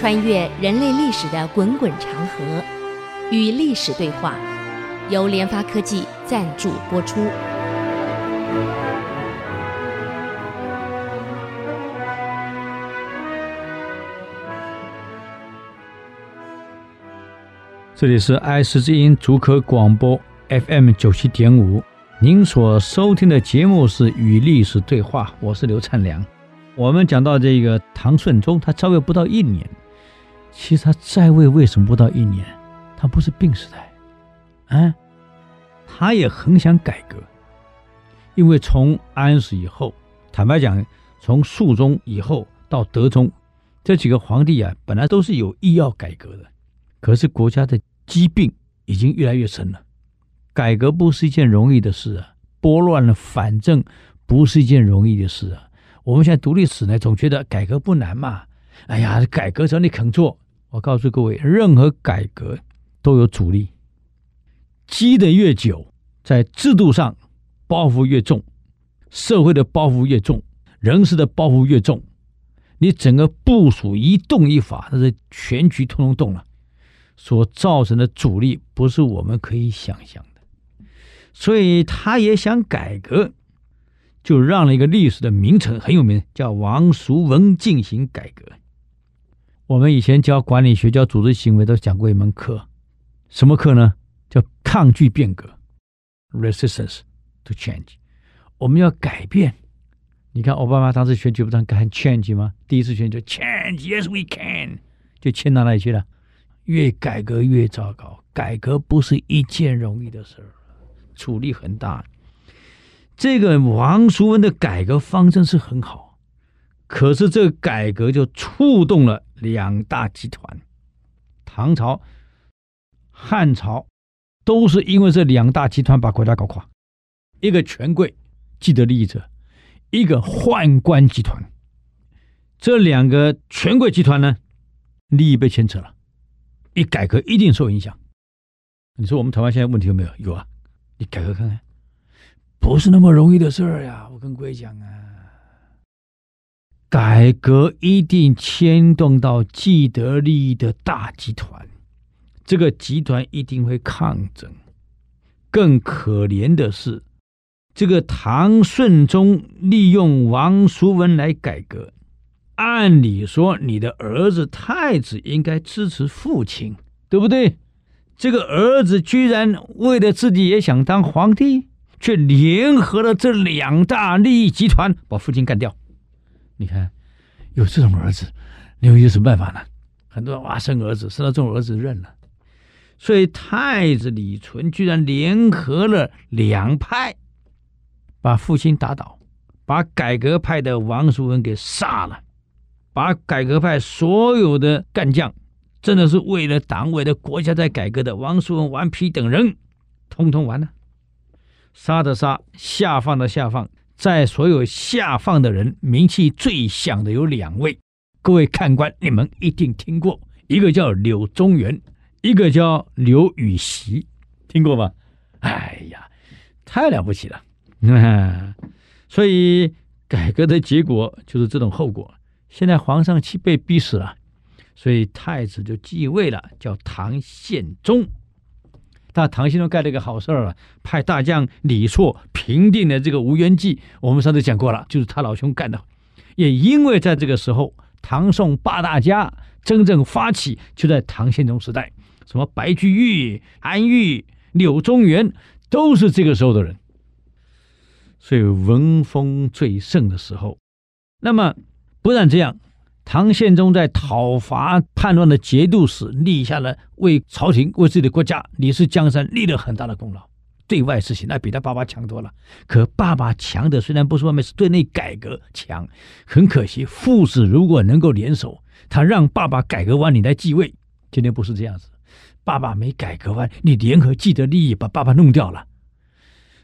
穿越人类历史的滚滚长河，与历史对话，由联发科技赞助播出。这里是爱思之音竹科广播 FM 九七点五，您所收听的节目是《与历史对话》，我是刘灿良。我们讲到这个唐顺宗，他在位不到一年。其实他在位为什么不到一年？他不是病死的，啊，他也很想改革，因为从安史以后，坦白讲，从肃宗以后到德宗这几个皇帝啊，本来都是有意要改革的，可是国家的。疾病已经越来越深了，改革不是一件容易的事啊！拨乱了反正不是一件容易的事啊！我们现在读历史呢，总觉得改革不难嘛。哎呀，改革只要你肯做，我告诉各位，任何改革都有阻力，积得越久，在制度上包袱越重，社会的包袱越重，人事的包袱越重，你整个部署一动一法，那是全局通通动了。所造成的阻力不是我们可以想象的，所以他也想改革，就让了一个历史的名臣很有名，叫王叔文进行改革。我们以前教管理学、教组织行为都讲过一门课，什么课呢？叫抗拒变革 （resistance to change）。我们要改变。你看奥巴马当时选举不是喊 change 吗？第一次选举 change，yes we can，就迁到哪里去了？越改革越糟糕，改革不是一件容易的事儿，阻力很大。这个王叔文的改革方针是很好，可是这个改革就触动了两大集团，唐朝、汉朝都是因为这两大集团把国家搞垮。一个权贵既得利益者，一个宦官集团，这两个权贵集团呢，利益被牵扯了。一改革一定受影响。你说我们台湾现在问题有没有？有啊，你改革看看，不是那么容易的事儿呀。我跟各位讲啊，改革一定牵动到既得利益的大集团，这个集团一定会抗争。更可怜的是，这个唐顺宗利用王叔文来改革。按理说，你的儿子太子应该支持父亲，对不对？这个儿子居然为了自己也想当皇帝，却联合了这两大利益集团，把父亲干掉。你看，有这种儿子，你有什么办法呢？很多人哇，生儿子，生到这种儿子认了。所以太子李纯居然联合了两派，把父亲打倒，把改革派的王叔文给杀了。把改革派所有的干将，真的是为了党、为了国家在改革的王叔文、王丕等人，通通完了，杀的杀，下放的下放，在所有下放的人，名气最响的有两位，各位看官，你们一定听过，一个叫柳宗元，一个叫刘禹锡，听过吗？哎呀，太了不起了！啊，所以改革的结果就是这种后果。现在皇上气被逼死了，所以太子就继位了，叫唐宪宗。但唐宪宗干了一个好事儿啊，派大将李错平定了这个吴元济。我们上次讲过了，就是他老兄干的。也因为在这个时候，唐宋八大家真正发起，就在唐宪宗时代，什么白居易、韩愈、柳宗元，都是这个时候的人。所以文风最盛的时候，那么。不但这样，唐宪宗在讨伐叛乱的节度使立下了为朝廷、为自己的国家、李氏江山立了很大的功劳。对外事情那比他爸爸强多了。可爸爸强的虽然不是外面，是对内改革强。很可惜，父子如果能够联手，他让爸爸改革完，你来继位。今天不是这样子，爸爸没改革完，你联合既得利益把爸爸弄掉了。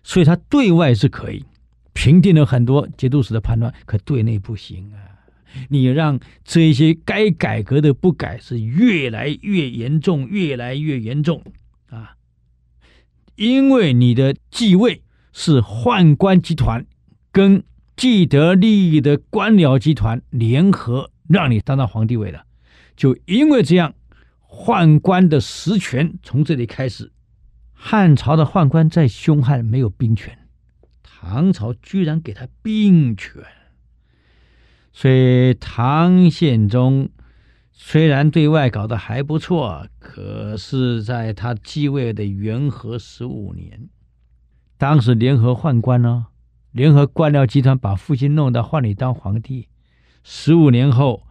所以他对外是可以平定了很多节度使的叛乱，可对内不行啊。你让这些该改革的不改，是越来越严重，越来越严重啊！因为你的继位是宦官集团跟既得利益的官僚集团联合让你当到皇帝位的，就因为这样，宦官的实权从这里开始。汉朝的宦官再凶悍，没有兵权，唐朝居然给他兵权。所以唐宪宗虽然对外搞得还不错，可是在他继位的元和十五年，当时联合宦官呢，联合官僚集团把父亲弄到宦里当皇帝。十五年后，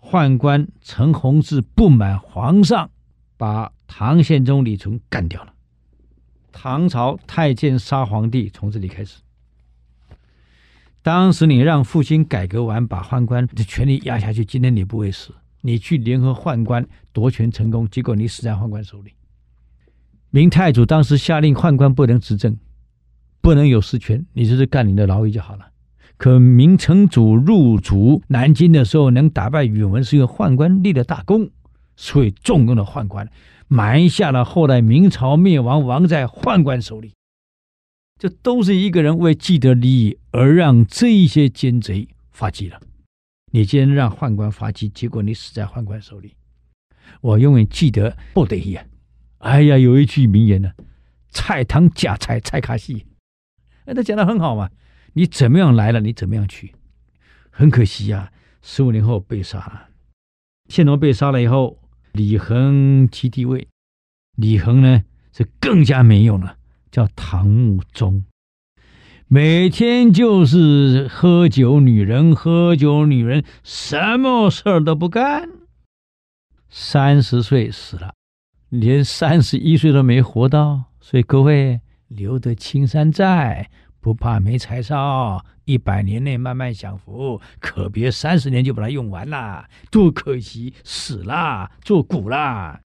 宦官陈弘志不满皇上，把唐宪宗李纯干掉了。唐朝太监杀皇帝，从这里开始。当时你让父亲改革完，把宦官的权力压下去，今天你不会死。你去联合宦官夺权成功，结果你死在宦官手里。明太祖当时下令宦官不能执政，不能有实权，你就是干你的牢狱就好了。可明成祖入主南京的时候，能打败宇文，是因为宦官立了大功，所以重用了宦官。埋下了后来明朝灭亡，亡在宦官手里。这都是一个人为既得利益而让这一些奸贼发迹了。你今天让宦官发迹，结果你死在宦官手里。我永远记得不得已啊！哎呀，有一句名言呢、啊：“菜汤假菜菜卡戏。”哎，他讲的很好嘛。你怎么样来了，你怎么样去。很可惜呀、啊，十五年后被杀了。宪宗被杀了以后。李恒即帝位，李恒呢是更加没用了，叫唐穆宗，每天就是喝酒、女人，喝酒、女人，什么事儿都不干。三十岁死了，连三十一岁都没活到。所以各位留得青山在，不怕没柴烧。一百年内慢慢享福，可别三十年就把它用完了，多可惜！死了，作古了。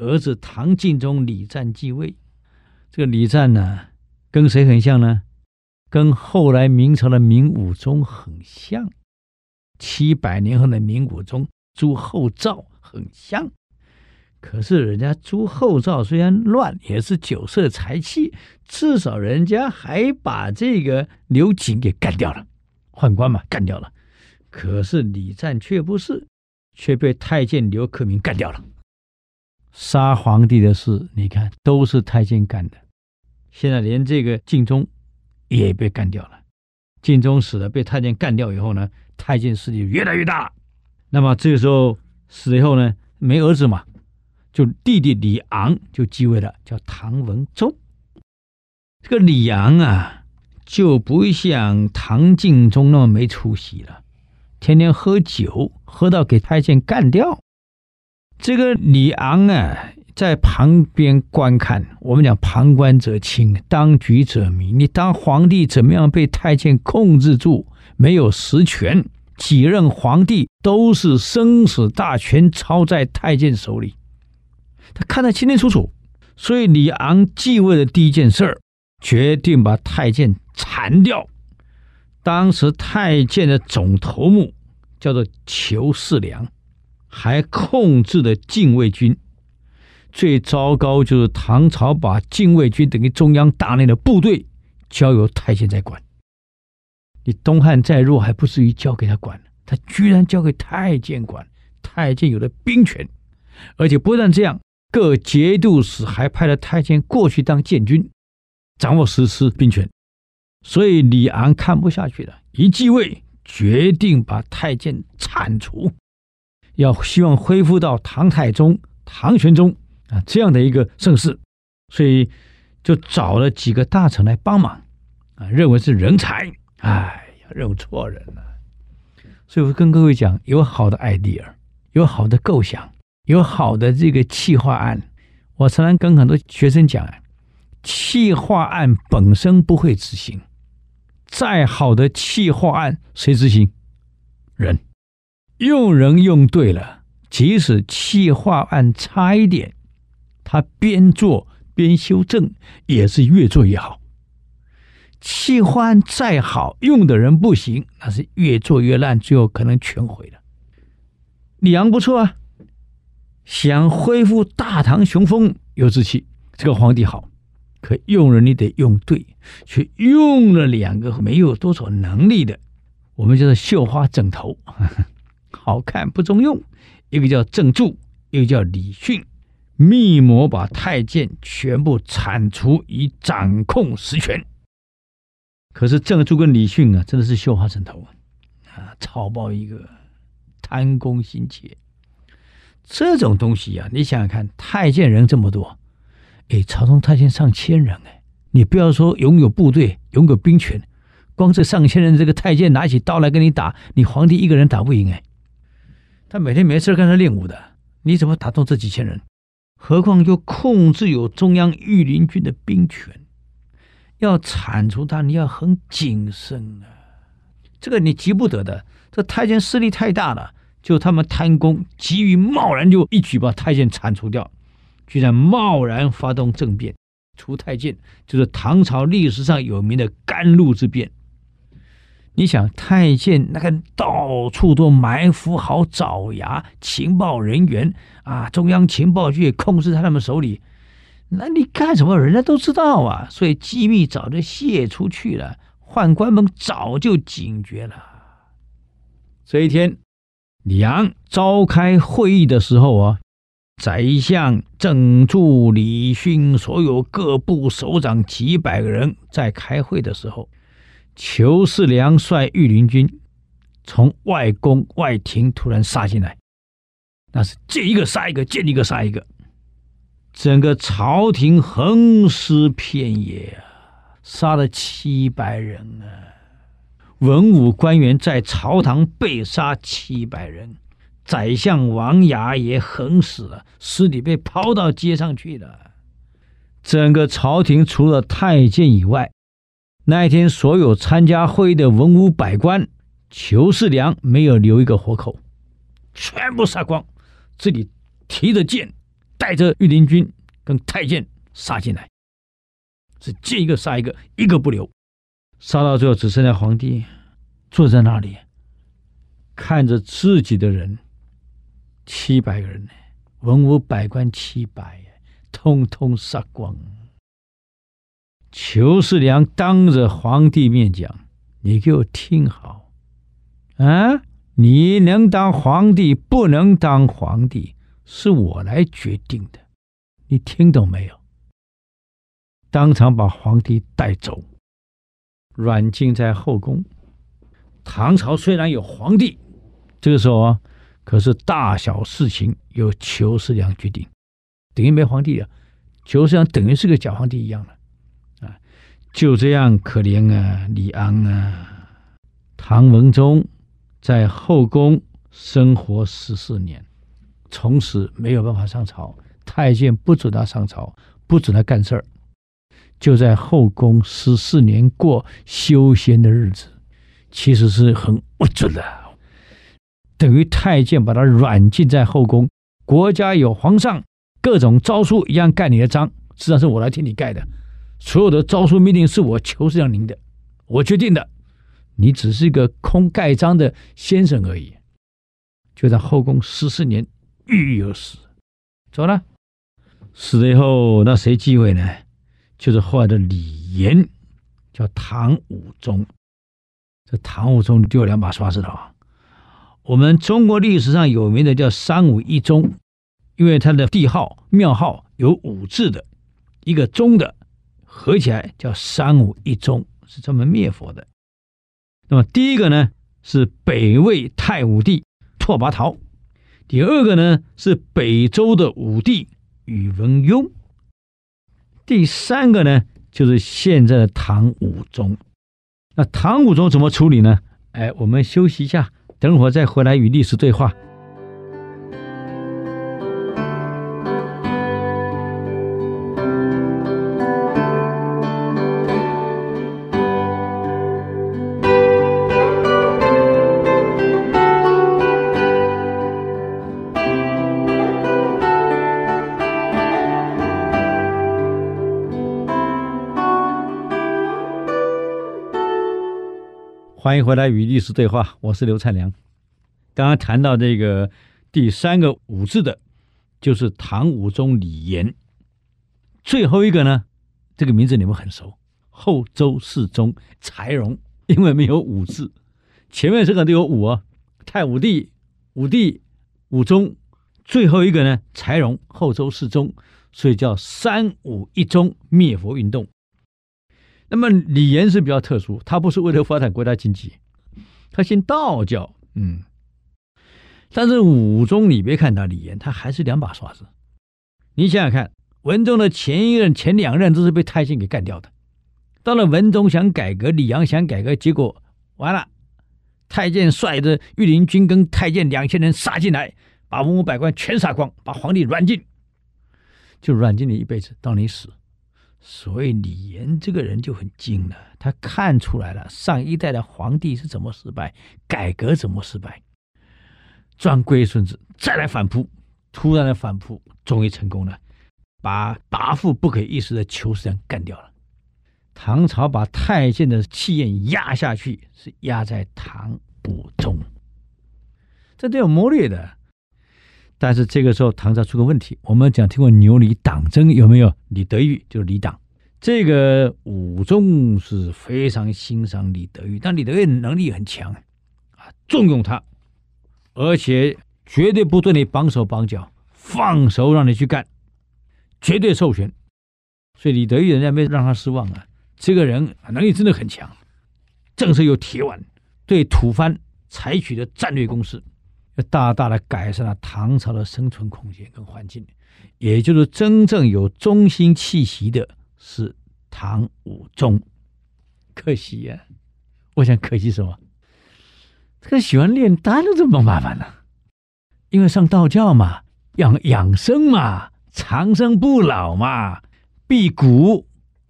儿子唐敬宗李湛继位，这个李湛呢，跟谁很像呢？跟后来明朝的明武宗很像，七百年后的明武宗朱厚照很像。可是人家朱厚照虽然乱，也是酒色财气，至少人家还把这个刘瑾给干掉了，宦官嘛干掉了。可是李湛却不是，却被太监刘克明干掉了。杀皇帝的事，你看都是太监干的。现在连这个敬宗也被干掉了。敬宗死了，被太监干掉以后呢，太监势力越来越大。那么这个时候死了以后呢，没儿子嘛。就弟弟李昂就继位了，叫唐文宗。这个李昂啊，就不像唐敬宗那么没出息了，天天喝酒，喝到给太监干掉。这个李昂啊，在旁边观看。我们讲旁观者清，当局者迷。你当皇帝怎么样被太监控制住？没有实权，几任皇帝都是生死大权操在太监手里。他看得清清楚楚，所以李昂继位的第一件事儿，决定把太监铲掉。当时太监的总头目叫做裘世良，还控制了禁卫军。最糟糕就是唐朝把禁卫军等于中央大内的部队交由太监在管。你东汉再弱，还不至于交给他管，他居然交给太监管。太监有了兵权，而且不但这样。各节度使还派了太监过去当监军，掌握实施兵权，所以李昂看不下去了，一继位决定把太监铲除，要希望恢复到唐太宗、唐玄宗这样的一个盛世，所以就找了几个大臣来帮忙啊，认为是人才，哎呀，认错人了。所以我跟各位讲，有好的 idea，有好的构想。有好的这个企划案，我常常跟很多学生讲啊，企划案本身不会执行，再好的企划案谁执行？人，用人用对了，即使企划案差一点，他边做边修正，也是越做越好。企划案再好，用的人不行，那是越做越烂，最后可能全毁了。李昂不错啊。想恢复大唐雄风，有志气，这个皇帝好，可用人你得用对，却用了两个没有多少能力的，我们叫做绣花枕头，好看不中用，一个叫郑注，一个叫李训，密谋把太监全部铲除，以掌控实权。可是郑注跟李训啊，真的是绣花枕头啊，啊草包一个，贪功心切。这种东西啊，你想想看，太监人这么多，哎，朝中太监上千人哎，你不要说拥有部队，拥有兵权。光这上千人，这个太监拿起刀来跟你打，你皇帝一个人打不赢哎。他每天没事干他练武的，你怎么打动这几千人？何况又控制有中央御林军的兵权，要铲除他，你要很谨慎啊。这个你急不得的。这太监势力太大了，就他们贪功，急于贸然就一举把太监铲除掉，居然贸然发动政变，除太监，就是唐朝历史上有名的甘露之变。你想太监那个到处都埋伏好爪牙情报人员啊，中央情报局也控制在他们手里，那你干什么？人家都知道啊，所以机密早就泄出去了，宦官们早就警觉了。这一天，李昂召开会议的时候啊，宰相郑注、李训所有各部首长几百个人在开会的时候。裘世良率御林军从外宫外廷突然杀进来，那是见一个杀一个，见一个杀一个，整个朝廷横尸遍野啊，杀了七百人啊！文武官员在朝堂被杀七百人，宰相王牙也横死了，尸体被抛到街上去了。整个朝廷除了太监以外，那一天，所有参加会议的文武百官，裘世良没有留一个活口，全部杀光，这里提着剑，带着御林军跟太监杀进来，是见一个杀一个，一个不留，杀到最后只剩下皇帝坐在那里，看着自己的人，七百个人呢，文武百官七百，通通杀光。裘世良当着皇帝面讲：“你给我听好，啊，你能当皇帝，不能当皇帝，是我来决定的，你听懂没有？”当场把皇帝带走，软禁在后宫。唐朝虽然有皇帝，这个时候啊，可是大小事情由裘世良决定，等于没皇帝了。裘世良等于是个假皇帝一样了。就这样，可怜啊，李昂啊，唐文宗在后宫生活十四年，从此没有办法上朝，太监不准他上朝，不准他干事儿，就在后宫十四年过修仙的日子，其实是很不准的，等于太监把他软禁在后宫，国家有皇上，各种诏书一样盖你的章，实际上是我来替你盖的。所有的诏书命令是我裘世良您的，我决定的，你只是一个空盖章的先生而已。就在后宫十四年，郁郁而死，走了。死了以后，那谁继位呢？就是后来的李炎，叫唐武宗。这唐武宗丢了两把刷子的啊。我们中国历史上有名的叫三武一宗，因为他的帝号庙号有武字的，一个宗的。合起来叫三武一宗，是专门灭佛的。那么第一个呢是北魏太武帝拓跋焘，第二个呢是北周的武帝宇文邕，第三个呢就是现在的唐武宗。那唐武宗怎么处理呢？哎，我们休息一下，等会儿再回来与历史对话。欢迎回来与历史对话，我是刘灿良。刚刚谈到这个第三个武字的，就是唐武宗李炎。最后一个呢，这个名字你们很熟，后周世宗柴荣，因为没有武字，前面这个都有武啊，太武帝、武帝、武宗、最后一个呢，柴荣后周世宗，所以叫三武一宗灭佛运动。那么李严是比较特殊，他不是为了发展国家经济，他信道教，嗯。但是武宗，你别看他李岩，他还是两把刷子。你想想看，文宗的前一任、前两任都是被太监给干掉的。到了文宗想改革，李阳想改革，结果完了，太监率着御林军跟太监两千人杀进来，把文武百官全杀光，把皇帝软禁，就软禁你一辈子，到你死。所以李严这个人就很精了，他看出来了上一代的皇帝是怎么失败，改革怎么失败，装龟孙子再来反扑，突然的反扑终于成功了，把跋扈不可一世的裘世良干掉了。唐朝把太监的气焰压下去，是压在唐武宗，这都有谋略的。但是这个时候，唐朝出个问题。我们讲听过牛李党争有没有？李德裕就是李党。这个武宗是非常欣赏李德裕，但李德裕能力很强啊，重用他，而且绝对不对你绑手绑脚，放手让你去干，绝对授权。所以李德裕人家没让他失望啊，这个人能力真的很强，政策又铁腕，对吐蕃采取的战略攻势。大大的改善了唐朝的生存空间跟环境，也就是真正有中心气息的是唐武宗。可惜呀、我想可惜什么？这个喜欢炼丹的这么麻烦呢？因为上道教嘛，养养生嘛，长生不老嘛，辟谷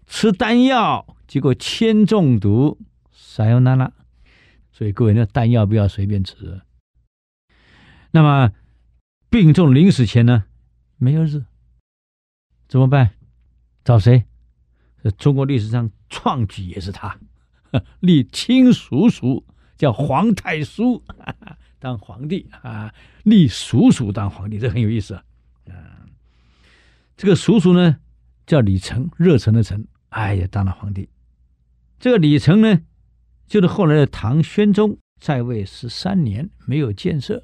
吃丹药，结果铅中毒，啥又难了？所以各位，那丹药不要随便吃。那么，病重临死前呢，没儿子，怎么办？找谁？中国历史上创举也是他，立亲叔叔叫皇太叔当皇帝啊，立叔叔当皇帝，这很有意思啊。这个叔叔呢叫李成，热忱的忱，哎呀，当了皇帝。这个李成呢，就是后来的唐宣宗在位十三年，没有建设。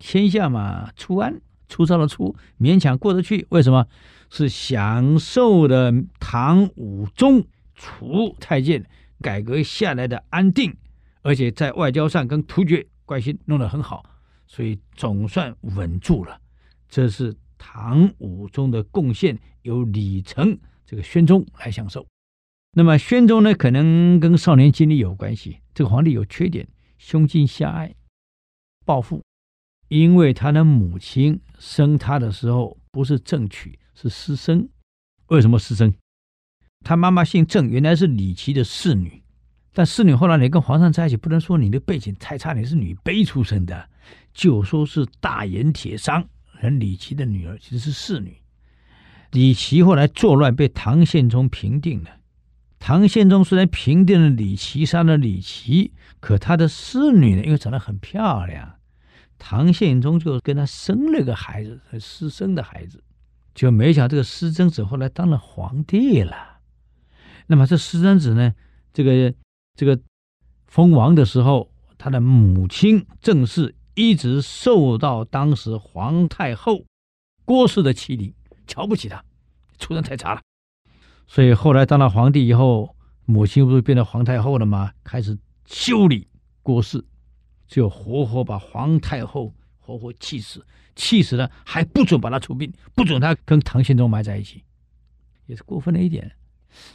天下嘛，初安，粗糙的粗，勉强过得去。为什么？是享受的唐武宗除太监改革下来的安定，而且在外交上跟突厥关系弄得很好，所以总算稳住了。这是唐武宗的贡献，由李成这个宣宗来享受。那么宣宗呢，可能跟少年经历有关系。这个皇帝有缺点，胸襟狭隘，暴富。因为他的母亲生他的时候不是正娶，是私生。为什么私生？他妈妈姓郑，原来是李琦的侍女。但侍女后来你跟皇上在一起，不能说你的背景太差，你是女卑出身的，就说是大盐铁商人李琦的女儿，其实是侍女。李琦后来作乱，被唐宪宗平定了。唐宪宗虽然平定了李琦，杀了李琦，可他的侍女呢，因为长得很漂亮。唐宪宗就跟他生了个孩子，私生的孩子，就没想这个私生子后来当了皇帝了。那么这私生子呢，这个这个封王的时候，他的母亲郑氏一直受到当时皇太后郭氏的欺凌，瞧不起他，出身太差了。所以后来当了皇帝以后，母亲不是变成皇太后了吗？开始修理郭氏。就活活把皇太后活活气死，气死了还不准把她出殡，不准她跟唐宪宗埋在一起，也是过分了一点。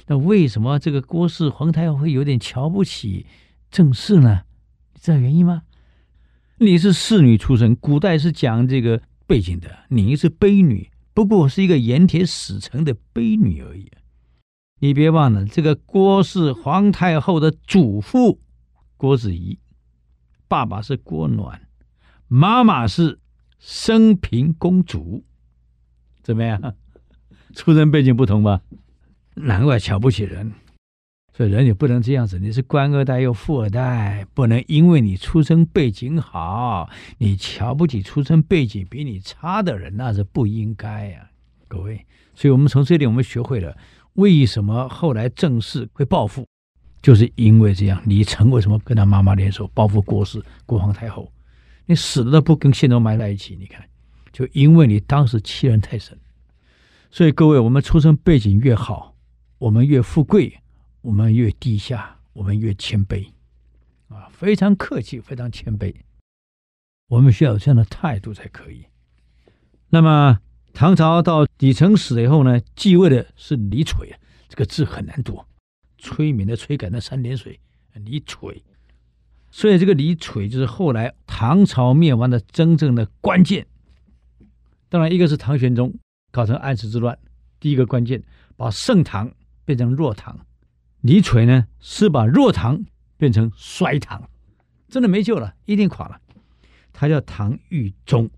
那为什么这个郭氏皇太后会有点瞧不起郑氏呢？你知道原因吗？你是侍女出身，古代是讲这个背景的，你是卑女，不过是一个盐铁使臣的卑女而已。你别忘了，这个郭氏皇太后的祖父郭子仪。爸爸是郭暖，妈妈是升平公主，怎么样？出身背景不同吧？难怪瞧不起人。所以人也不能这样子。你是官二代又富二代，不能因为你出身背景好，你瞧不起出身背景比你差的人，那是不应该呀，各位。所以我们从这里我们学会了为什么后来郑氏会暴富。就是因为这样，李成为什么跟他妈妈联手报复郭氏、郭皇太后？你死了都不跟宪宗埋在一起？你看，就因为你当时欺人太甚。所以各位，我们出身背景越好，我们越富贵，我们越低下，我们越谦卑，啊，非常客气，非常谦卑。我们需要有这样的态度才可以。那么唐朝到底层死了以后呢，继位的是李璀，这个字很难读，催眠的催改那三点水，李昶。所以这个李昶就是后来唐朝灭亡的真正的关键。当然，一个是唐玄宗搞成安史之乱，第一个关键把盛唐变成弱唐；李昶呢是把弱唐变成衰唐，真的没救了，一定垮了。他叫唐玉宗，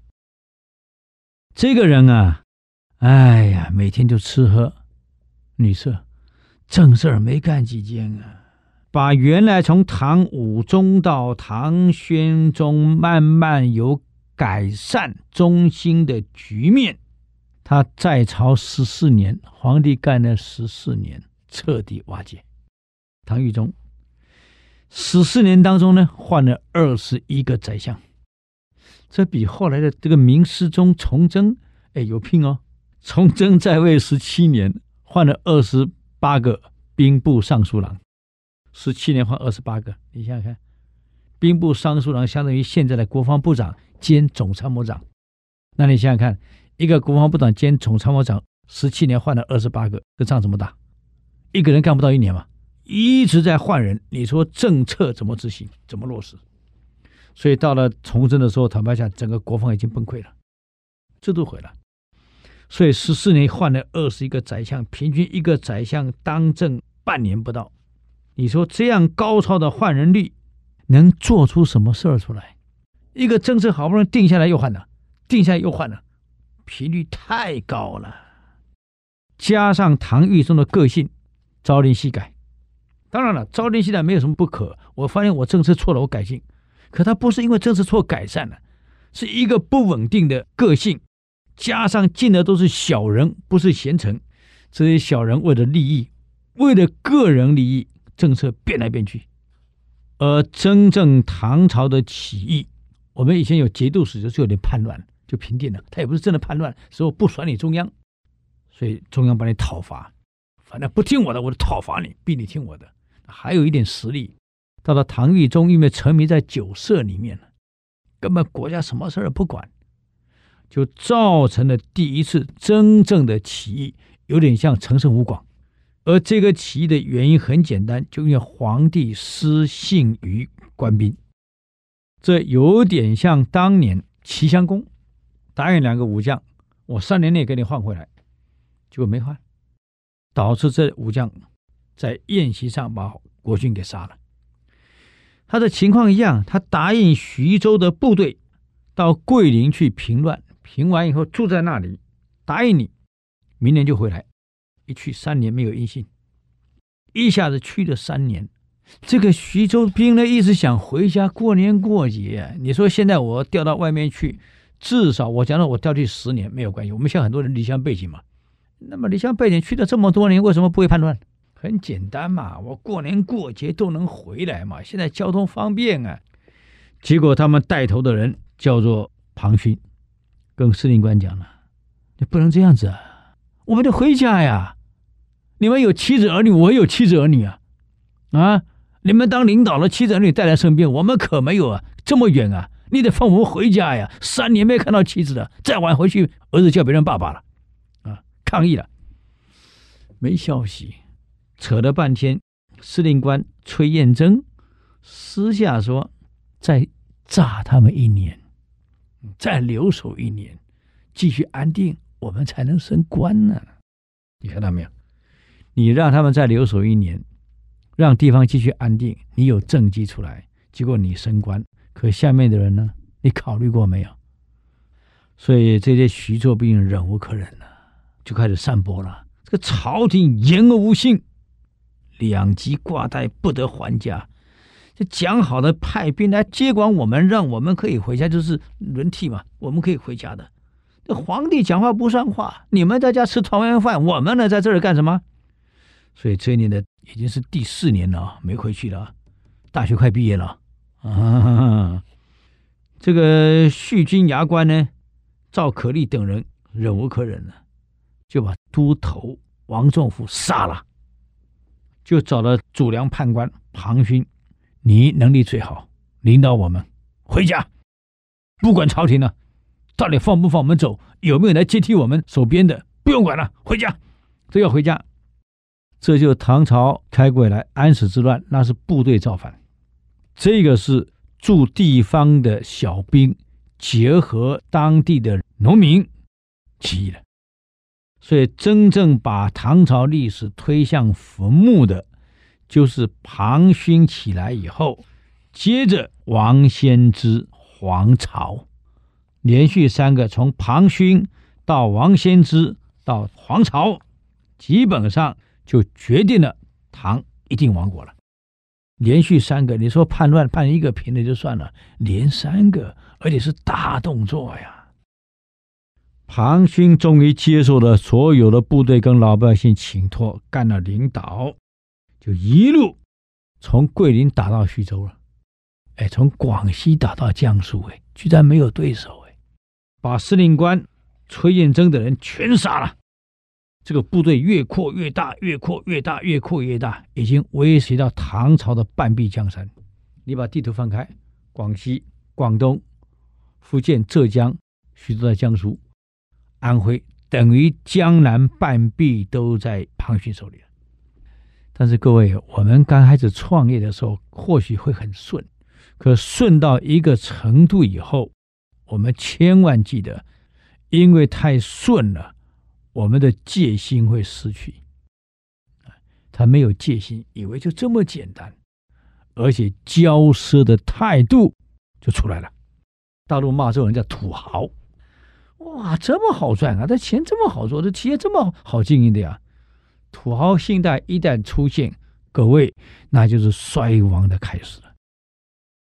这个人啊，哎呀，每天就吃喝女色，正事儿没干几件啊，把原来从唐武宗到唐宣宗慢慢有改善中兴的局面，他在朝十四年，皇帝干了十四年，彻底瓦解。唐豫宗十四年当中呢，换了二十一个宰相。这比后来的这个明世宗崇祯，哎，有拼哦。崇祯在位十七年，换了二十八个兵部尚书郎，十七年换二十八个，你想想看，兵部尚书郎相当于现在的国防部长兼总参谋长。那你想想看，一个国防部长兼总参谋长，十七年换了二十八个，这仗怎么打？一个人干不到一年嘛，一直在换人，你说政策怎么执行？怎么落实？所以到了崇祯的时候，坦白讲，整个国防已经崩溃了，制度毁了。所以十四年换了二十一个宰相，平均一个宰相当政半年不到。你说这样高超的换人率，能做出什么事儿出来？一个政策好不容易定下来又换了，定下来又换了，频率太高了。加上唐玉宗的个性，朝令夕改。当然了，朝令夕改没有什么不可。我发现我政策错了，我改进。可他不是因为政策错改善了，是一个不稳定的个性，加上进的都是小人，不是贤臣。这些小人为了利益，为了个人利益，政策变来变去。而真正唐朝的起义，我们以前有节度使，就是有点叛乱，就平定了。他也不是真的叛乱，是我不甩你中央，所以中央把你讨伐，反正不听我的，我就讨伐你，逼你听我的，还有一点实力。到了唐豫宗，因为沉迷在酒色里面了，根本国家什么事儿不管，就造成了第一次真正的起义，有点像陈胜吴广。而这个起义的原因很简单，就因为皇帝失信于官兵，这有点像当年齐襄公答应两个武将，我三年内给你换回来，结果没换，导致这武将在宴席上把国君给杀了。他的情况一样，他答应徐州的部队到桂林去平乱，评完以后住在那里，答应你，明年就回来。一去三年没有音信，一下子去了三年。这个徐州兵呢，一直想回家过年过节。你说现在我调到外面去，至少我讲了，我调去十年没有关系。我们现在很多人离乡背井嘛，那么离乡背景去了这么多年，为什么不会判断？很简单嘛，我过年过节都能回来嘛。现在交通方便啊。结果他们带头的人叫做庞勋，跟司令官讲了：“你不能这样子啊，我们得回家呀。你们有妻子儿女，我也有妻子儿女啊。啊，你们当领导的妻子儿女带来身边，我们可没有啊，这么远啊，你得放我们回家呀。三年没看到妻子了，再晚回去，儿子叫别人爸爸了，啊，抗议了，没消息。”扯了半天，司令官崔彦征私下说：“再炸他们一年，再留守一年，继续安定，我们才能升官呢。”你看到没有？你让他们再留守一年，让地方继续安定，你有政绩出来，结果你升官，可下面的人呢？你考虑过没有？所以这些徐州兵忍无可忍了，就开始散播了。这个朝廷言而无信。两级挂带不得还家，就讲好的派兵来接管我们，让我们可以回家，就是轮替嘛，我们可以回家的。这皇帝讲话不算话，你们在家吃团圆饭，我们呢在这儿干什么？所以这一年的已经是第四年了，没回去了，大学快毕业了啊。这个续军牙关呢，赵可立等人忍无可忍了，就把都头王仲甫杀了，就找了主粮判官庞勋，你能力最好，领导我们回家，不管朝廷呢，到底放不放我们走，有没有来接替我们守边的，不用管了，回家，都要回家。这就唐朝开过来安史之乱，那是部队造反，这个是驻地方的小兵结合当地的农民起义了，所以真正把唐朝历史推向坟墓的，就是庞勋起来以后，接着王仙芝、黄巢，连续三个从庞勋到王仙芝到黄巢，基本上。就决定了唐一定亡国了。连续三个，你说叛乱叛一个平了就算了，连三个，而且是大动作呀。庞勋终于接受了所有的部队跟老百姓请托，干了领导，就一路从桂林打到徐州了。哎，从广西打到江苏，哎，居然没有对手，哎，把司令官崔彦征的人全杀了。这个部队越扩越大，越扩越大，越扩越大，已经威胁到唐朝的半壁江山。你把地图翻开，广西、广东、福建、浙江、徐州在江苏、安徽，等于江南半壁都在庞勋手里了。但是各位，我们刚开始创业的时候，或许会很顺，可顺到一个程度以后，我们千万记得，因为太顺了。我们的戒心会失去，他没有戒心，以为就这么简单，而且骄奢的态度就出来了。大陆骂这种人叫土豪，哇，这么好赚啊！这钱这么好做，这企业这么好经营的呀！土豪心态一旦出现，各位，那就是衰亡的开始了。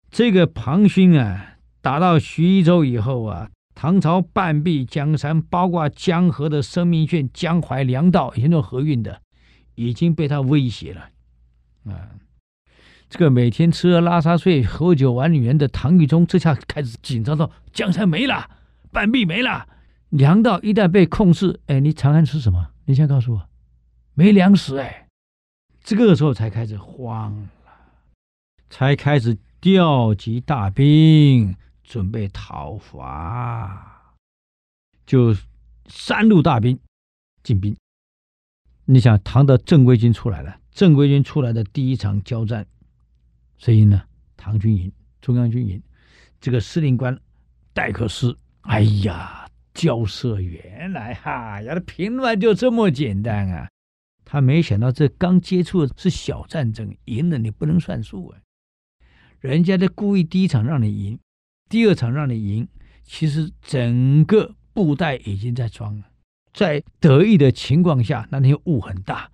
这个庞勋啊，打到徐州以后啊。唐朝半壁江山，包括江河的生命线、江淮粮道，以前都河运的，已经被他威胁了。啊，这个每天吃喝拉撒睡、喝酒玩女人的唐懿宗，这下开始紧张到江山没了，半壁没了，粮道一旦被控制，哎，你长安吃什么？你先告诉我，没粮食哎，这个时候才开始慌了，才开始调集大兵。准备讨伐，就三路大兵进兵。你想，唐的正规军出来了，正规军出来的第一场交战，谁赢呢？唐军营，中央军营。这个司令官戴克斯，哎呀，交涉，原来哈呀，平乱就这么简单啊！他没想到这刚接触的是小战争，赢了你不能算数啊！人家在故意第一场让你赢。第二场让你赢，其实整个布袋已经在装了，在得意的情况下，那天雾很大，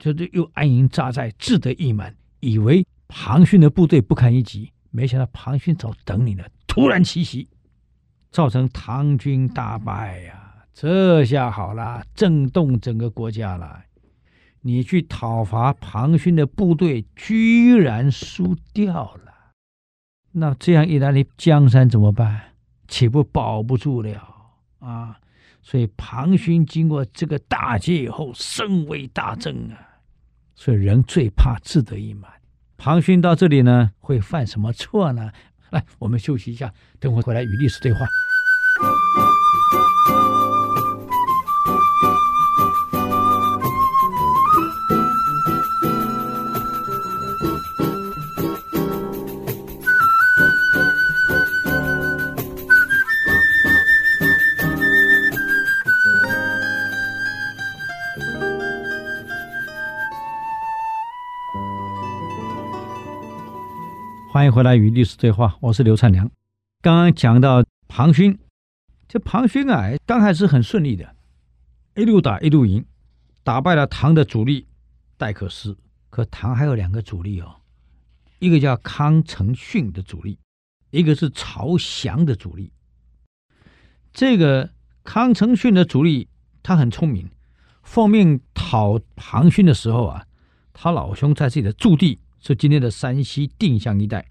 就是又安营扎寨，志得意满，以为庞勋的部队不堪一击，没想到庞勋早等你了，突然奇袭，造成唐军大败呀、这下好了，震动整个国家了。你去讨伐庞勋的部队，居然输掉了。那这样一来，你江山怎么办？岂不保不住了啊？所以庞勋经过这个大捷以后，声威大振啊。所以人最怕志得意满。庞勋到这里呢，会犯什么错呢？来，我们休息一下，等会回来与历史对话。欢迎回来与历史对话，我是刘灿良。刚刚讲到庞勋，这庞勋啊，刚开始很顺利的，一路打一路赢，打败了唐的主力戴可思。可唐还有两个主力哦，一个叫康承训的主力，一个是曹翔的主力。这个康承训的主力他很聪明，奉命讨庞勋的时候啊，他老兄在自己的驻地是今天的山西定襄一带。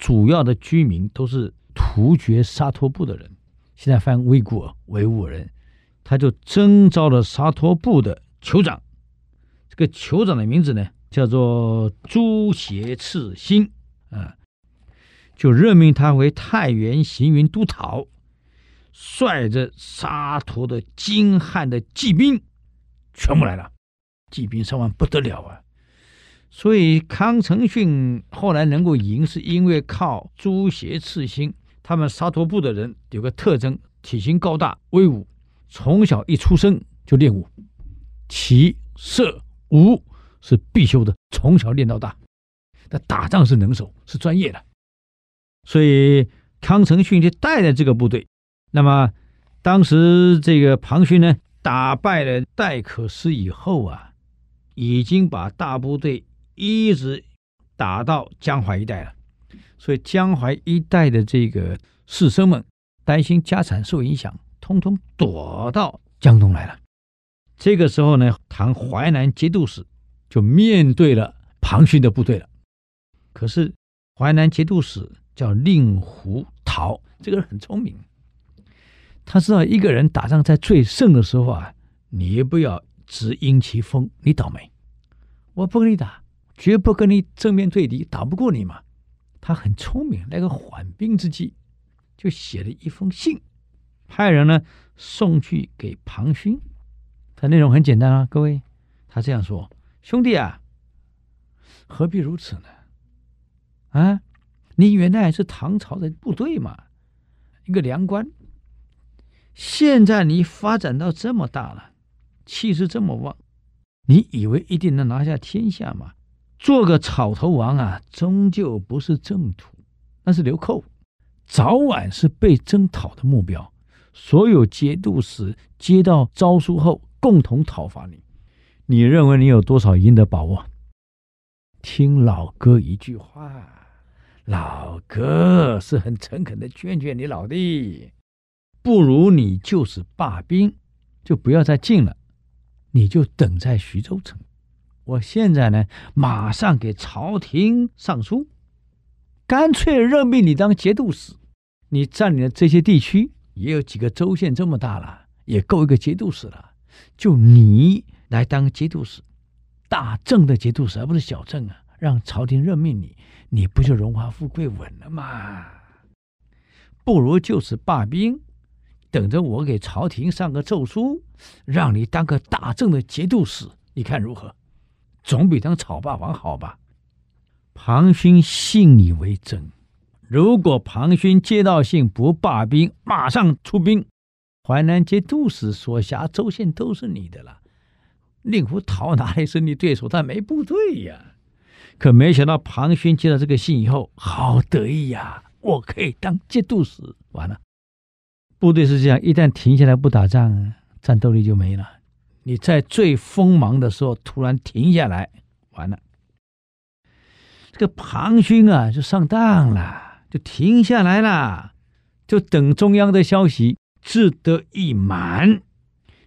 主要的居民都是突厥沙陀部的人，现在翻维吾尔维吾尔人，他就征召了沙陀部的酋长。这个酋长的名字呢，叫做朱邪赤心啊，就任命他为太原行云都讨，率着沙陀的精悍的骑兵全部来了，骑兵上万不得了啊！所以康承训后来能够赢，是因为靠朱邪赤心。他们沙陀部的人有个特征，体型高大威武，从小一出生就练武，骑射武是必修的，从小练到大。那打仗是能手，是专业的。所以康承训就带着这个部队。那么当时这个庞勋呢，打败了戴可思以后啊，已经把大部队。一直打到江淮一带了，所以江淮一带的这个士绅们担心家产受影响，通通躲到江东来了。这个时候呢，唐淮南节度使就面对了庞勋的部队了。可是淮南节度使叫令狐桃，这个人很聪明，他知道一个人打仗在最盛的时候啊，你不要只因其风，你倒霉，我不跟你打。绝不跟你正面对敌，打不过你嘛。他很聪明，来个缓兵之计，就写了一封信，派人呢送去给庞勋。他内容很简单啊，各位，他这样说：“兄弟啊，何必如此呢？啊，你原来是唐朝的部队嘛，一个良官。现在你发展到这么大了，气势这么旺，你以为一定能拿下天下吗？”做个草头王啊，终究不是正途，那是流寇，早晚是被征讨的目标。所有节度使接到诏书后，共同讨伐你。你认为你有多少赢的把握？听老哥一句话，老哥是很诚恳的劝劝你老弟，不如你就是罢兵，就不要再进了，你就等在徐州城。我现在呢，马上给朝廷上书，干脆任命你当节度使。你占领的这些地区也有几个州县这么大了，也够一个节度使了。就你来当节度使，大政的节度使，而不是小政啊。让朝廷任命你，你不就荣华富贵稳了吗？不如就此罢兵，等着我给朝廷上个奏书，让你当个大政的节度使，你看如何？总比当草霸王好吧？庞勋信以为真。如果庞勋接到信不罢兵，马上出兵，淮南节度使所辖州县都是你的了。令狐桃哪里是你对手？他没部队呀。可没想到庞勋接到这个信以后，好得意呀！我可以当节度使。完了，部队是这样，一旦停下来不打仗，战斗力就没了。你在最锋芒的时候突然停下来，完了。这个庞勋啊，就上当了，就停下来了，就等中央的消息，志得意满。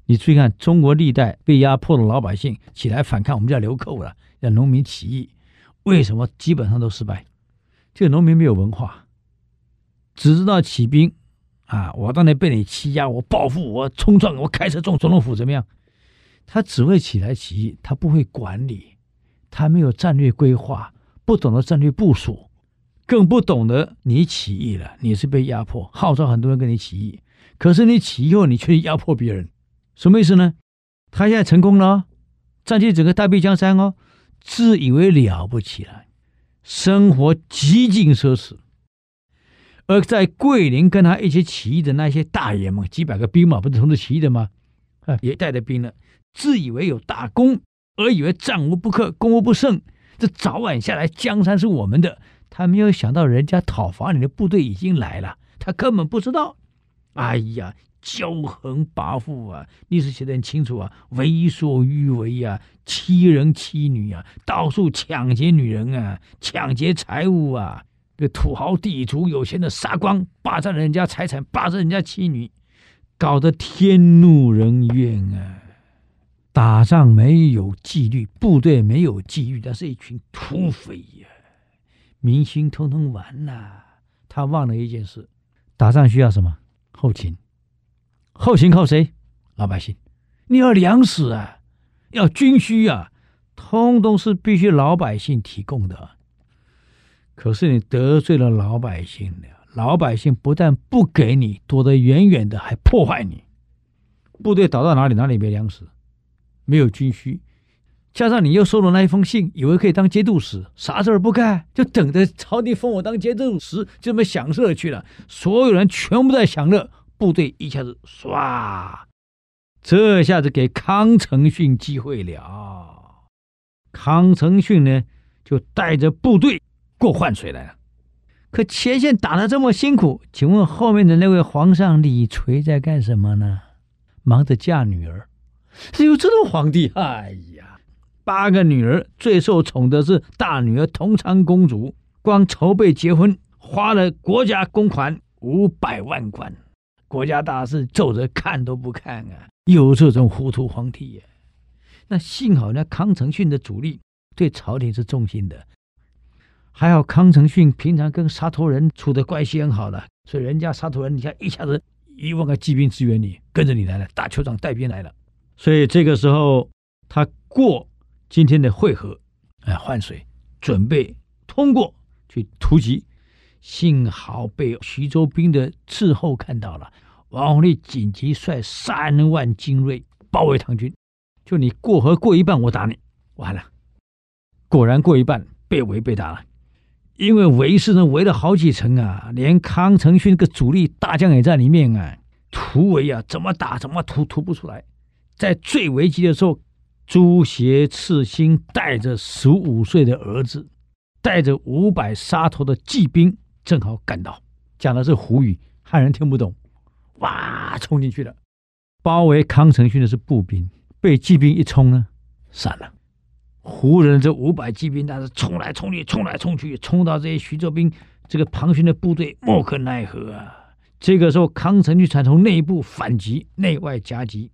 你注意看，中国历代被压迫的老百姓起来反抗，我们叫流寇了，叫农民起义，为什么基本上都失败？这个农民没有文化，只知道起兵啊！我当年被你欺压，我报复，我冲撞，我开车撞总统府，怎么样？他只会起来起义，他不会管理，他没有战略规划，不懂得战略部署，更不懂得你起义了，你是被压迫，号召很多人跟你起义，可是你起义后，你却压迫别人，什么意思呢？他现在成功了，占据整个大庇江山哦，自以为了不起了，生活极尽奢侈，而在桂林跟他一起起义的那些大爷们，几百个兵马不是同时起义的吗？啊，也带着兵了。自以为有大功，而以为战无不克、攻无不胜，这早晚下来，江山是我们的。他没有想到，人家讨伐你的部队已经来了，他根本不知道。哎呀，骄横跋扈啊！历史写得很清楚啊，为所欲为啊，欺人欺女啊，到处抢劫女人啊，抢劫财物啊，这土豪地主有钱的杀光，霸占人家财产，霸占人家妻女，搞得天怒人怨啊！打仗没有纪律，部队没有纪律，那是一群土匪呀！民心通通完了。他忘了一件事：打仗需要什么？后勤。后勤靠谁？老百姓。你要粮食啊，要军需啊，通通是必须老百姓提供的。可是你得罪了老百姓了，老百姓不但不给你，躲得远远的，还破坏你。部队倒到哪里，哪里没粮食，没有军需。加上你又收了那一封信，以为可以当节度使，啥事儿不干，就等着朝廷封我当节度使，就这么享受去了。所有人全部在享乐，部队一下子唰。这下子给康承训机会了，康承训呢就带着部队过换水来了。可前线打得这么辛苦，请问后面的那位皇上李锤在干什么呢？忙着嫁女儿。是有这种皇帝？哎呀，八个女儿，最受宠的是大女儿同昌公主，光筹备结婚花了国家公款五百万贯，国家大事皱着看都不看啊！有这种糊涂皇帝呀？那幸好那康承训的主力对朝廷是忠心的，还好康承训平常跟沙陀人处的关系很好的，所以人家沙陀人你看一下子一万个骑兵支援你，跟着你来了，大酋长带兵来了，所以这个时候他过今天的会合，哎，换水准备通过去突击，幸好被徐州兵的斥候看到了。王弘立紧急率三万精锐包围唐军，就你过河过一半，我打你。完了，果然过一半被围被打了，因为围是呢围了好几层啊，连康承勋那个主力大将也在里面啊，突围啊，怎么打怎么突突不出来。在最危急的时候，朱协赤心带着十五岁的儿子，带着五百沙陀的骑兵，正好赶到，讲的是胡语，汉人听不懂。哇！冲进去了，包围康承训的是步兵，被骑兵一冲呢，散了。胡人这五百骑兵，但是冲来冲去，冲来冲去，冲到这些徐州兵这个庞勋的部队，莫可奈何啊！这个时候，康承训才从内部反击，内外夹击，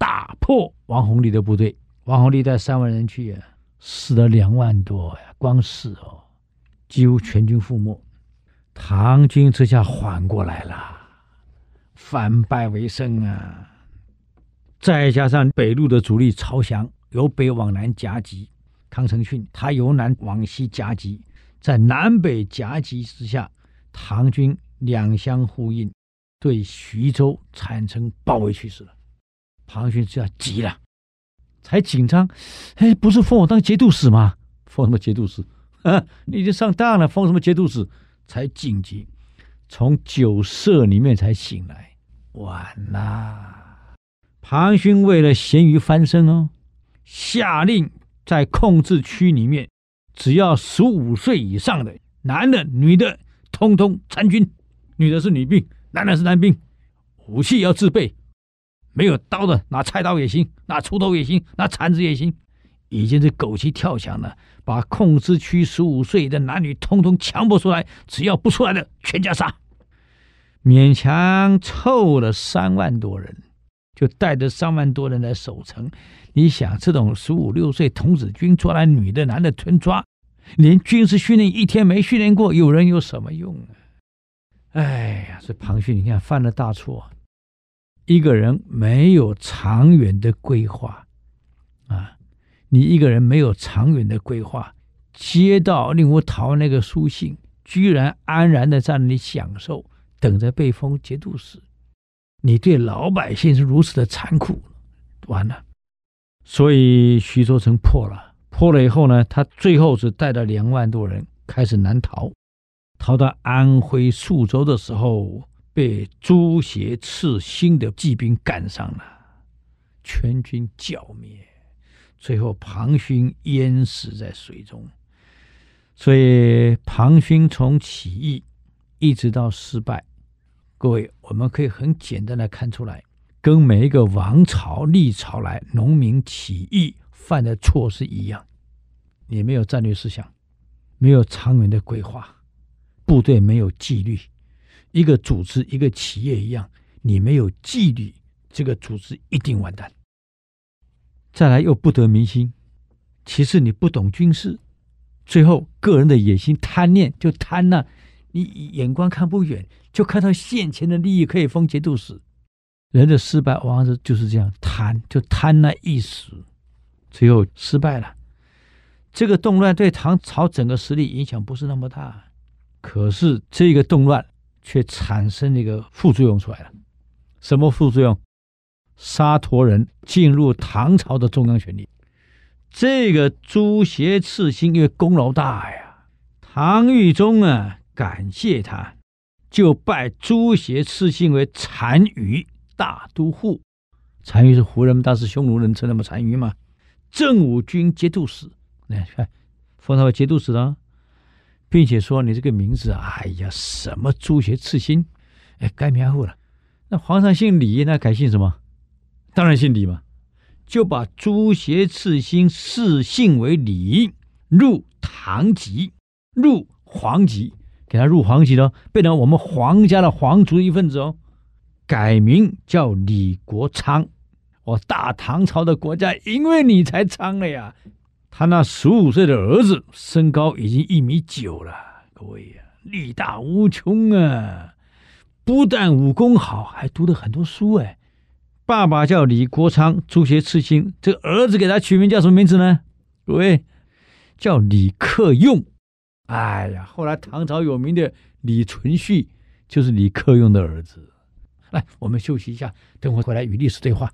打破王弘立的部队。王弘立带三万人去呀，死了两万多呀，光死哦，几乎全军覆没。唐军这下缓过来了。反败为胜啊！再加上北路的主力曹翔由北往南夹击，康承训他由南往西夹击，在南北夹击之下，唐军两相呼应，对徐州产生包围趋势了。庞勋这样急了，才紧张，哎，不是封我当节度使吗？封什么节度使？啊，你已经上当了，封什么节度使？才紧急，从酒色里面才醒来。完了！庞勋为了咸鱼翻身哦，下令在控制区里面，只要十五岁以上的男的、女的，通通参军。女的是女兵，男的是男兵，武器要自备，没有刀的拿菜刀也行，拿锄头也行，拿铲子也行。已经是狗急跳墙了，把控制区十五岁的男女通通强迫出来，只要不出来的，全家杀。勉强凑了三万多人，就带着三万多人来守城。你想，这种十五六岁童子军抓来女的、男的全抓，连军事训练一天没训练过，有人有什么用啊？哎呀，这庞勋，你看犯了大错。一个人没有长远的规划啊，你一个人没有长远的规划，接到令狐桃那个书信，居然安然的在那里享受。等着被封节度使，你对老百姓是如此的残酷，完了。所以徐州城破了，破了以后呢，他最后是带着两万多人开始南逃，逃到安徽宿州的时候，被朱邪赐新的骑兵赶上了，全军剿灭，最后庞勋淹死在水中。所以庞勋从起义一直到失败。各位，我们可以很简单的看出来，跟每一个王朝历朝来农民起义犯的错是一样，你没有战略思想，没有长远的规划，部队没有纪律，一个组织一个企业一样，你没有纪律，这个组织一定完蛋。再来又不得民心，其次你不懂军事，最后个人的野心贪念就贪了。你眼光看不远，就看到现前的利益可以封节度使，人的失败往往是就是这样，贪就贪那一时，最后失败了。这个动乱对唐朝整个实力影响不是那么大，可是这个动乱却产生了一个副作用出来了。什么副作用？沙陀人进入唐朝的中央权力。这个朱邪刺心因为功劳大呀，唐玉宗啊感谢他，就拜朱邪刺心为单于大都护。单于是胡人当时匈奴人称的嘛，单于嘛，正五军节度使。来看，封他为节度使了，并且说你这个名字，哎呀，什么朱邪刺青，哎，改名后了。那皇上姓李，那改姓什么？当然姓李嘛。就把朱邪刺青谥姓为李，入唐籍，入皇籍，给他入皇籍了，变成我们皇家的皇族一份子哦。改名叫李国昌，我大唐朝的国家因为你才昌了呀。他那十五岁的儿子身高已经一米九了，各位呀，力大无穷啊！不但武功好，还读了很多书哎。爸爸叫李国昌，朱邪刺青，这个儿子给他取名叫什么名字呢？各位，叫李克用。哎呀，后来唐朝有名的李存勖就是李克用的儿子。来，我们休息一下，等会回来与历史对话。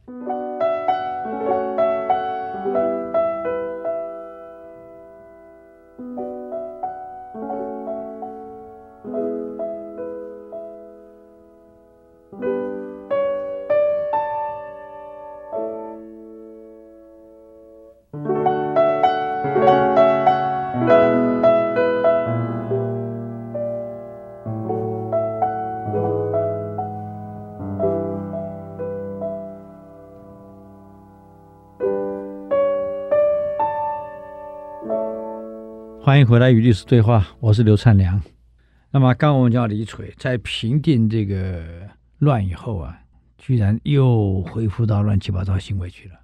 回来与历史对话，我是刘灿良。那么，刚我们讲李逵在平定这个乱以后啊，居然又恢复到乱七八糟行为去了。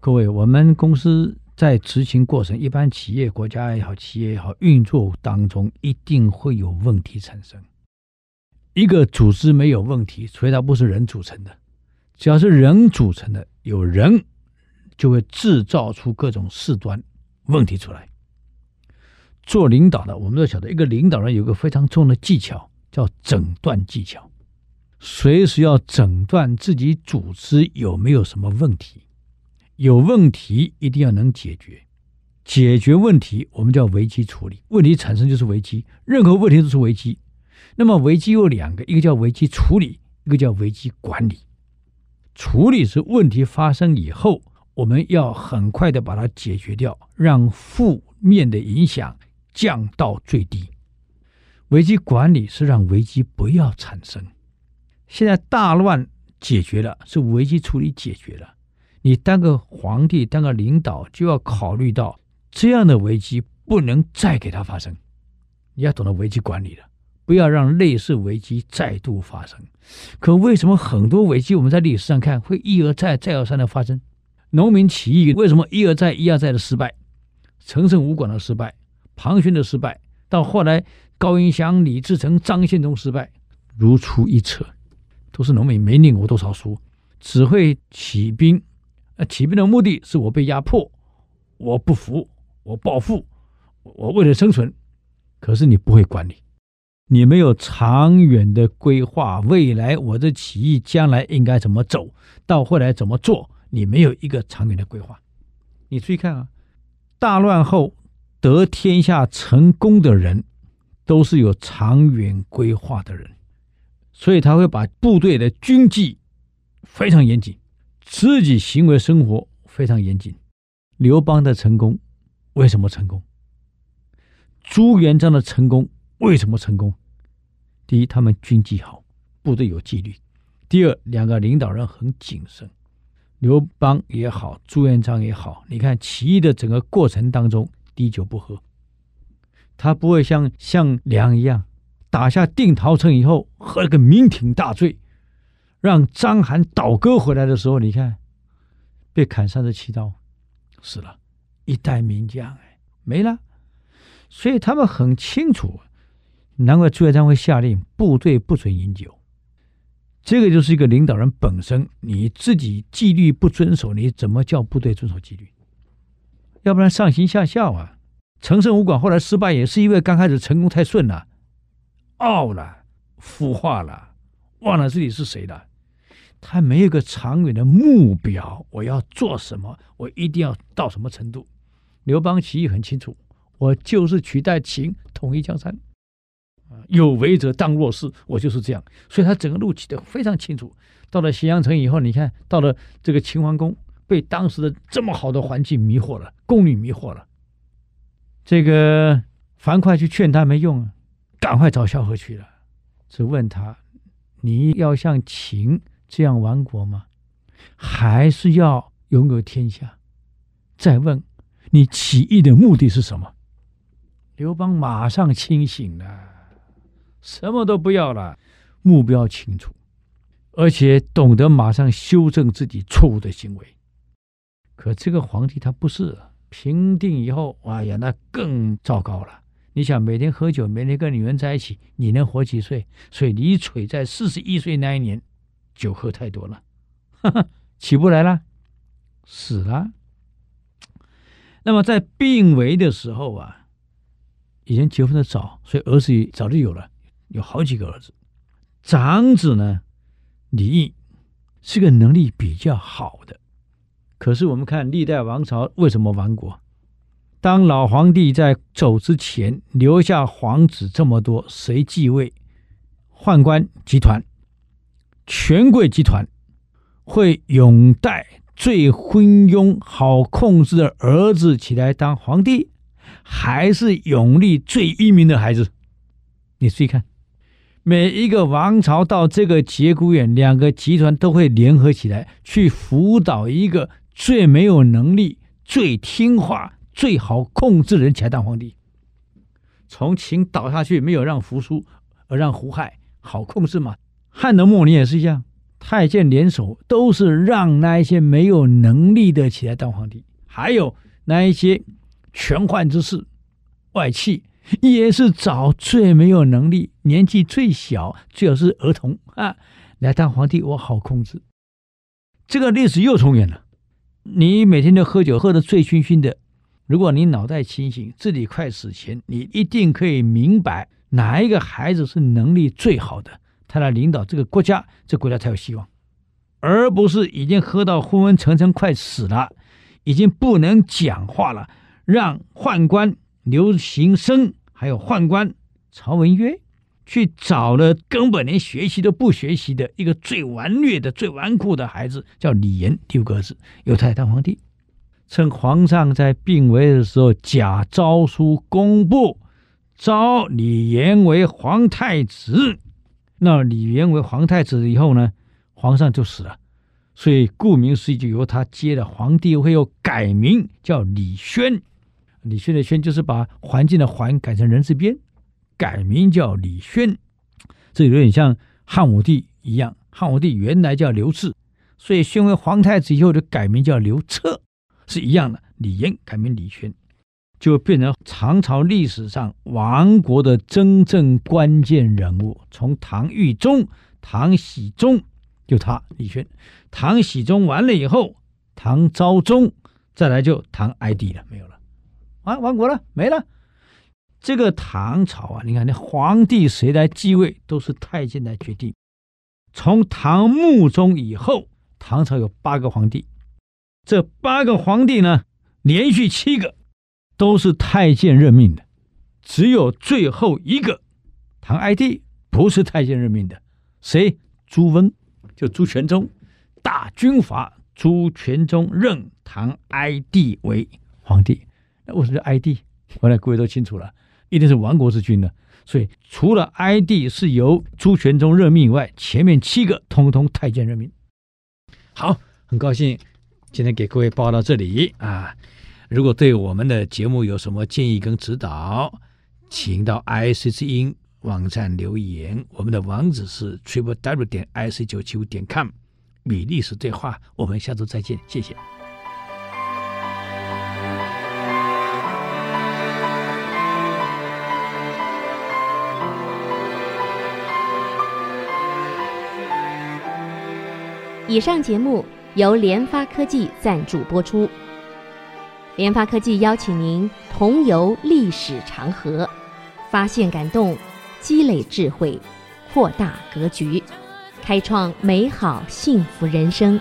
各位，我们公司在执行过程，一般企业、国家也好，企业也好，运作当中一定会有问题产生。一个组织没有问题，除非它不是人组成的。只要是人组成的，有人就会制造出各种事端问题出来。做领导的，我们都晓得，一个领导人有个非常重要的技巧，叫诊断技巧，随时要诊断自己组织有没有什么问题，有问题一定要能解决，解决问题我们叫危机处理，问题产生就是危机，任何问题都是危机。那么危机有两个，一个叫危机处理，一个叫危机管理。处理是问题发生以后，我们要很快的把它解决掉，让负面的影响。降到最低，危机管理是让危机不要产生。现在大乱解决了，是危机处理解决了。你当个皇帝，当个领导，就要考虑到这样的危机不能再给它发生。你要懂得危机管理了，不要让类似危机再度发生。可为什么很多危机我们在历史上看会一而再、再而三的发生？农民起义为什么一而再、一而再的失败？陈胜吴广的失败。庞勋的失败，到后来高迎祥、李自成、张献忠失败，如出一辙，都是农民没念过多少书，只会起兵。呃，起兵的目的是我被压迫，我不服，我报复，我为了生存。可是你不会管理，你没有长远的规划，未来我的起义将来应该怎么走，到后来怎么做，你没有一个长远的规划。你注意看啊，大乱后。得天下成功的人，都是有长远规划的人，所以他会把部队的军纪非常严谨，自己行为生活非常严谨。刘邦的成功为什么成功？朱元璋的成功为什么成功？第一，他们军纪好，部队有纪律；第二，两个领导人很谨慎。刘邦也好，朱元璋也好，你看起义的整个过程当中。滴酒不喝，他不会像项梁一样打下定陶城以后喝了个酩酊大醉，让章邯倒戈回来的时候，你看被砍三十七刀，死了，一代名将哎，没了。所以他们很清楚，难怪朱元璋会下令部队不准饮酒。这个就是一个领导人本身，你自己纪律不遵守，你怎么叫部队遵守纪律？要不然上行下效啊！陈胜吴广后来失败，也是因为刚开始成功太顺了，傲了，腐化了，忘了自己是谁了。他没有个长远的目标，我要做什么？我一定要到什么程度？刘邦起义很清楚，我就是取代秦，统一江山。有为者当若是，我就是这样。所以他整个路起得非常清楚。到了咸阳城以后，你看到了这个秦桓公，被当时的这么好的环境迷惑了，宫女迷惑了。这个樊哙去劝他没用啊，赶快找萧何去了。只问他：你要像秦这样亡国吗？还是要拥有天下？再问你起义的目的是什么？刘邦马上清醒了。什么都不要了，目标清楚，而且懂得马上修正自己错误的行为。可这个皇帝他不是平定以后，哎呀，那更糟糕了。你想每天喝酒，每天跟女人在一起，你能活几岁？所以李璀在四十一岁那一年，酒喝太多了，哈哈，起不来了，死了。那么在病危的时候啊，以前结婚的早，所以儿子也早就有了。有好几个儿子，长子呢，李毅是个能力比较好的。可是我们看历代王朝为什么亡国？当老皇帝在走之前留下皇子这么多，谁继位？宦官集团、权贵集团会拥戴最昏庸、好控制的儿子起来当皇帝，还是拥立最英明的孩子？你注意看。每一个王朝到这个节骨眼，两个集团都会联合起来去辅导一个最没有能力、最听话、最好控制的人起来当皇帝。从秦倒下去，没有让扶苏，而让胡亥好控制嘛。汉的末年也是一样，太监联手都是让那一些没有能力的起来当皇帝，还有那一些权宦之士、外戚。也是找最没有能力、年纪最小、最好是儿童啊来当皇帝，我好控制。这个历史又重演了。你每天都喝酒，喝得醉醺醺的。如果你脑袋清醒，自己快死前，你一定可以明白哪一个孩子是能力最好的，他来领导这个国家，这国家才有希望，而不是已经喝到昏昏沉沉、快死了，已经不能讲话了，让宦官。刘行升还有宦官曹文约去找了根本连学习都不学习的一个最顽劣的、最纨绔的孩子，叫李严，第五个儿子，由他来当皇帝。趁皇上在病危的时候，假诏书公布，召李严为皇太子。那李严为皇太子以后呢，皇上就死了，所以顾名思义，就由他接了皇帝位，又改名叫李轩。李轩的轩就是把环境的环改成人字边，改名叫李轩，这有点像汉武帝一样。汉武帝原来叫刘彻，所以宣为皇太子以后就改名叫刘彻，是一样的。李渊改名李轩，就变成唐朝历史上亡国的真正关键人物。从唐懿宗、唐僖宗，就他李轩。唐僖宗完了以后，唐昭宗，再来就唐哀帝了，没有了。啊，亡国了，没了。这个唐朝啊，你看，那皇帝谁来继位，都是太监来决定。从唐穆宗以后，唐朝有八个皇帝，这八个皇帝呢，连续七个都是太监任命的，只有最后一个唐哀帝不是太监任命的。谁？朱温，就朱全忠，大军阀朱全忠任唐哀帝为皇帝。那为什么叫哀帝？后来各位都清楚了，一定是亡国之君了。所以除了哀帝是由朱全忠任命以外，前面七个通通太监任命。好，很高兴今天给各位报到这里啊！如果对我们的节目有什么建议跟指导，请到 IC 之音网站留言。我们的网址是 triple w 点 ic 九七五点 com。与历史对话，我们下周再见，谢谢。以上节目由联发科技赞助播出。联发科技邀请您同游历史长河，发现感动，积累智慧，扩大格局，开创美好幸福人生。